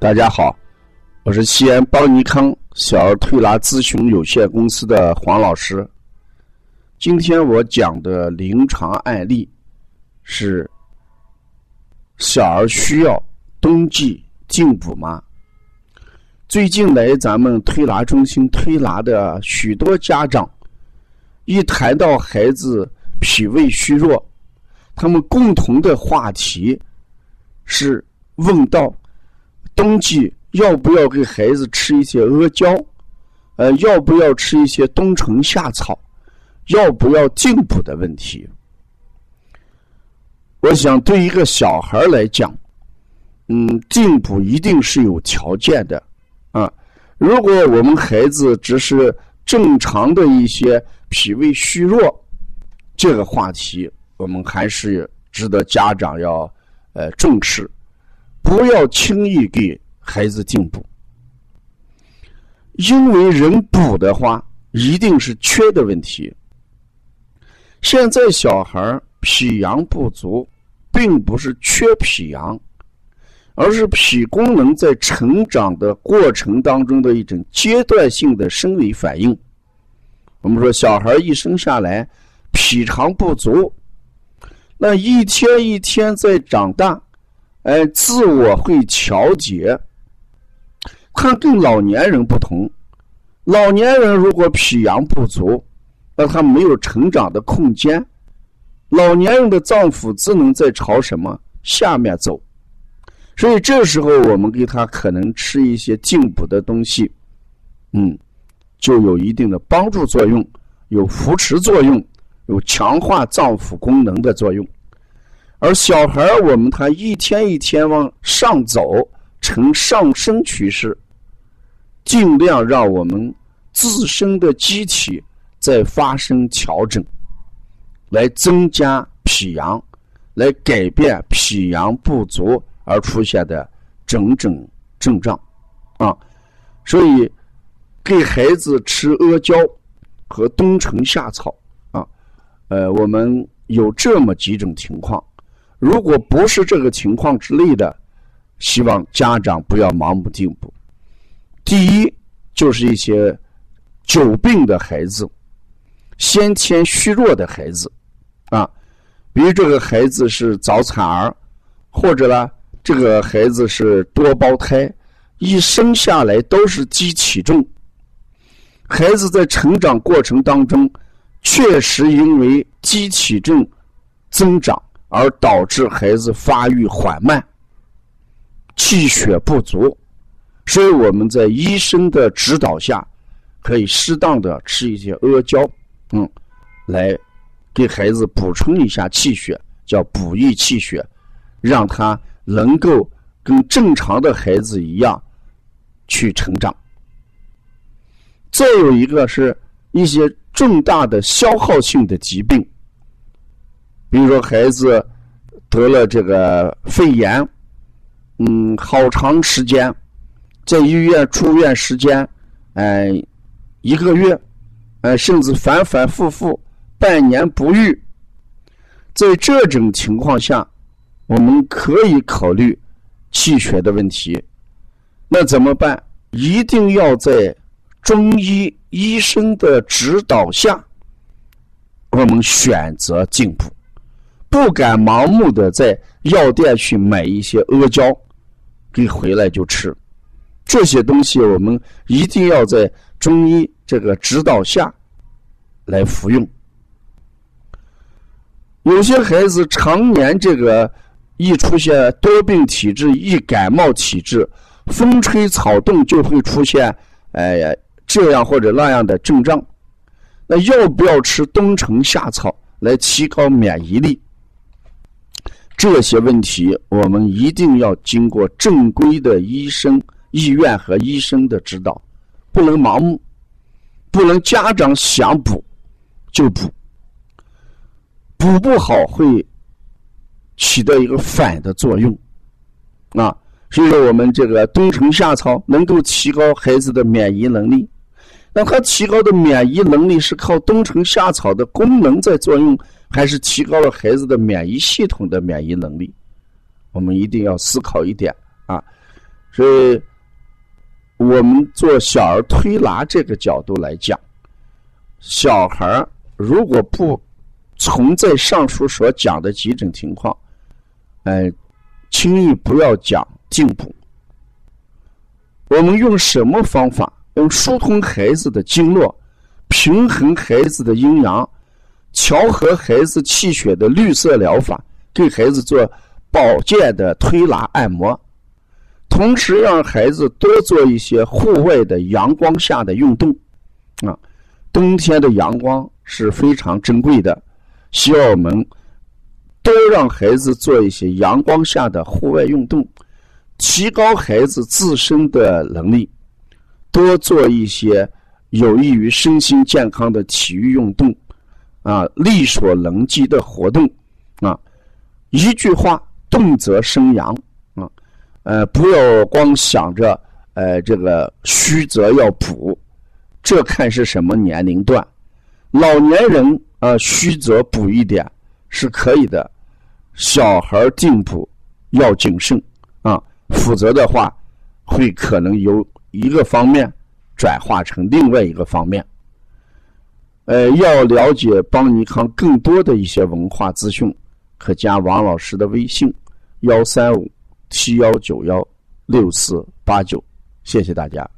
大家好，我是西安邦尼康小儿推拿咨询有限公司的黄老师。今天我讲的临床案例是：小儿需要冬季进补吗？最近来咱们推拿中心推拿的许多家长，一谈到孩子脾胃虚弱，他们共同的话题是问到。冬季要不要给孩子吃一些阿胶？呃，要不要吃一些冬虫夏草？要不要进补的问题？我想，对一个小孩来讲，嗯，进补一定是有条件的啊。如果我们孩子只是正常的一些脾胃虚弱，这个话题我们还是值得家长要呃重视。不要轻易给孩子进补，因为人补的话，一定是缺的问题。现在小孩脾阳不足，并不是缺脾阳，而是脾功能在成长的过程当中的一种阶段性的生理反应。我们说，小孩一生下来脾肠不足，那一天一天在长大。哎，自我会调节，他跟老年人不同。老年人如果脾阳不足，那他没有成长的空间。老年人的脏腑只能在朝什么下面走，所以这时候我们给他可能吃一些进补的东西，嗯，就有一定的帮助作用，有扶持作用，有强化脏腑功能的作用。而小孩我们他一天一天往上走，呈上升趋势，尽量让我们自身的机体在发生调整，来增加脾阳，来改变脾阳不足而出现的种种症状，啊，所以给孩子吃阿胶和冬虫夏草啊，呃，我们有这么几种情况。如果不是这个情况之类的，希望家长不要盲目进补。第一，就是一些久病的孩子、先天虚弱的孩子啊，比如这个孩子是早产儿，或者呢，这个孩子是多胞胎，一生下来都是低体重，孩子在成长过程当中，确实因为低体重增长。而导致孩子发育缓慢、气血不足，所以我们在医生的指导下，可以适当的吃一些阿胶，嗯，来给孩子补充一下气血，叫补益气血，让他能够跟正常的孩子一样去成长。再有一个是一些重大的消耗性的疾病。比如说，孩子得了这个肺炎，嗯，好长时间在医院住院时间，哎，一个月，哎，甚至反反复复半年不愈。在这种情况下，我们可以考虑气血的问题。那怎么办？一定要在中医医生的指导下，我们选择进补。不敢盲目的在药店去买一些阿胶，给回来就吃。这些东西我们一定要在中医这个指导下来服用。有些孩子常年这个一出现多病体质、易感冒体质，风吹草动就会出现哎这样或者那样的症状。那要不要吃冬虫夏草来提高免疫力？这些问题，我们一定要经过正规的医生、医院和医生的指导，不能盲目，不能家长想补就补，补不好会起到一个反的作用啊。所以说，我们这个冬虫夏草能够提高孩子的免疫能力，那他提高的免疫能力是靠冬虫夏草的功能在作用。还是提高了孩子的免疫系统的免疫能力，我们一定要思考一点啊。所以，我们做小儿推拿这个角度来讲，小孩如果不存在上述所讲的几种情况，哎，轻易不要讲进补。我们用什么方法？用疏通孩子的经络，平衡孩子的阴阳，调和孩子气血的绿色疗法，给孩子做保健的推拿按摩，同时让孩子多做一些户外的阳光下的运动。啊，冬天的阳光是非常珍贵的，希望我们多让孩子做一些阳光下的户外运动，提高孩子自身的能力。多做一些有益于身心健康的体育运动，啊，力所能及的活动，啊，一句话，动则生阳，啊，呃，不要光想着，呃，这个虚则要补，这看是什么年龄段，老年人啊，虚则补一点是可以的，小孩进补要谨慎啊，否则的话，会可能由。一个方面转化成另外一个方面，呃，要了解邦尼康更多的一些文化资讯，可加王老师的微信：幺三五七幺九幺六四八九，谢谢大家。